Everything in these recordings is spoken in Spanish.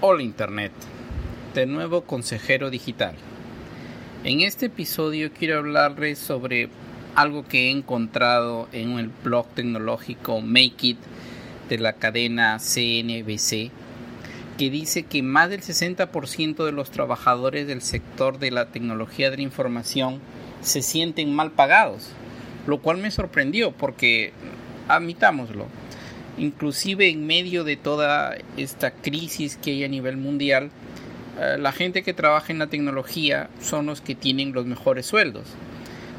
Hola Internet, de nuevo consejero digital. En este episodio quiero hablarles sobre algo que he encontrado en el blog tecnológico Make It de la cadena CNBC, que dice que más del 60% de los trabajadores del sector de la tecnología de la información se sienten mal pagados, lo cual me sorprendió porque, admitámoslo, inclusive en medio de toda esta crisis que hay a nivel mundial, eh, la gente que trabaja en la tecnología son los que tienen los mejores sueldos.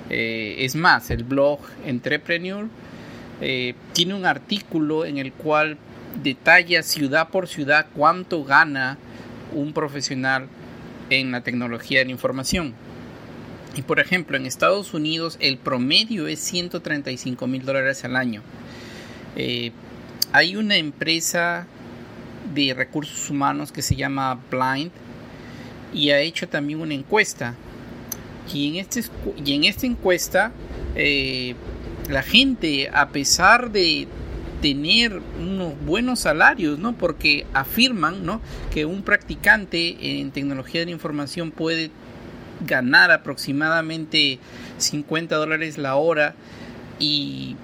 Eh, es más, el blog Entrepreneur eh, tiene un artículo en el cual detalla ciudad por ciudad cuánto gana un profesional en la tecnología de la información. Y por ejemplo, en Estados Unidos el promedio es 135 mil dólares al año hay una empresa de recursos humanos que se llama Blind y ha hecho también una encuesta. Y en, este, y en esta encuesta, eh, la gente, a pesar de tener unos buenos salarios, ¿no? Porque afirman, ¿no? Que un practicante en tecnología de la información puede ganar aproximadamente 50 dólares la hora y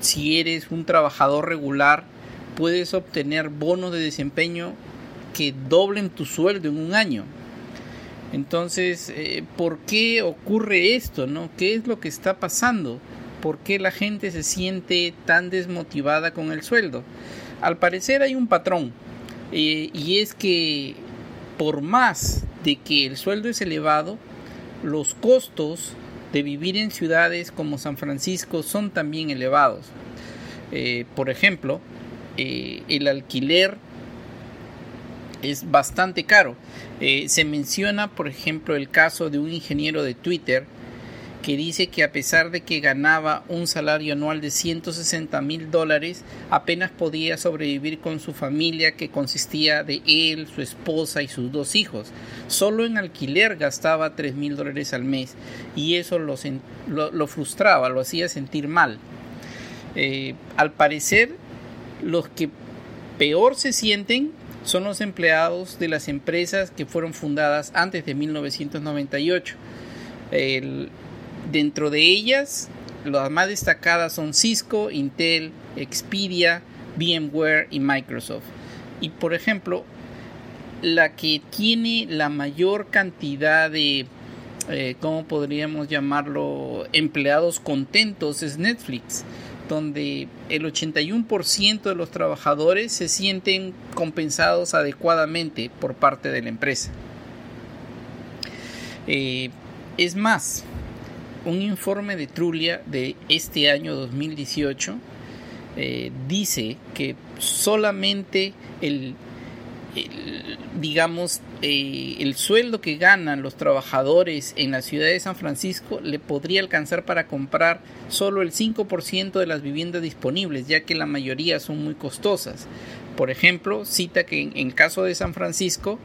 si eres un trabajador regular, puedes obtener bonos de desempeño que doblen tu sueldo en un año. Entonces, eh, ¿por qué ocurre esto? ¿no? ¿Qué es lo que está pasando? ¿Por qué la gente se siente tan desmotivada con el sueldo? Al parecer hay un patrón eh, y es que por más de que el sueldo es elevado, los costos de vivir en ciudades como San Francisco son también elevados. Eh, por ejemplo, el alquiler es bastante caro. Eh, se menciona, por ejemplo, el caso de un ingeniero de Twitter que dice que a pesar de que ganaba un salario anual de 160 mil dólares, apenas podía sobrevivir con su familia que consistía de él, su esposa y sus dos hijos. Solo en alquiler gastaba 3 mil dólares al mes y eso lo, lo, frustraba, lo hacía sentir mal. Eh, al parecer, los que peor se sienten son los empleados de las empresas que fueron fundadas antes de 1998. El, Dentro de ellas, las más destacadas son Cisco, Intel, Expedia, VMware y Microsoft. Y por ejemplo, la que tiene la mayor cantidad de, eh, ¿cómo podríamos llamarlo?, empleados contentos es Netflix, donde el 81% de los trabajadores se sienten compensados adecuadamente por parte de la empresa. Eh, es más, un informe de Trulia de este año 2018 eh, dice que solamente el, digamos eh, el sueldo que ganan los trabajadores en la ciudad de San Francisco le podría alcanzar para comprar solo el 5% de las viviendas disponibles ya que la mayoría son muy costosas por ejemplo, cita que en, el caso de San Francisco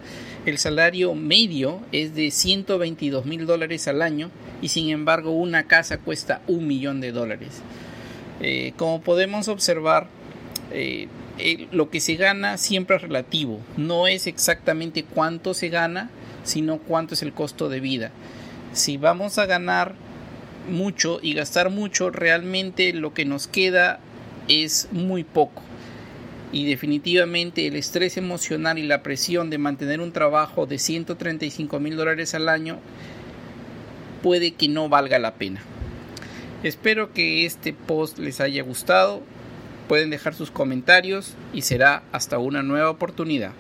el salario medio es de 122 mil dólares al año y sin embargo una casa cuesta un millón de dólares. Eh, como podemos observar, eh, lo que se gana siempre es relativo, no es exactamente cuánto se gana, sino cuánto es el costo de vida. Si vamos a ganar mucho y gastar mucho, realmente lo que nos queda es muy poco y definitivamente el estrés emocional y la presión de mantener un trabajo de 135 mil dólares al año puede que no valga la pena. Espero que este post les haya gustado. Pueden dejar sus comentarios y será hasta una nueva oportunidad.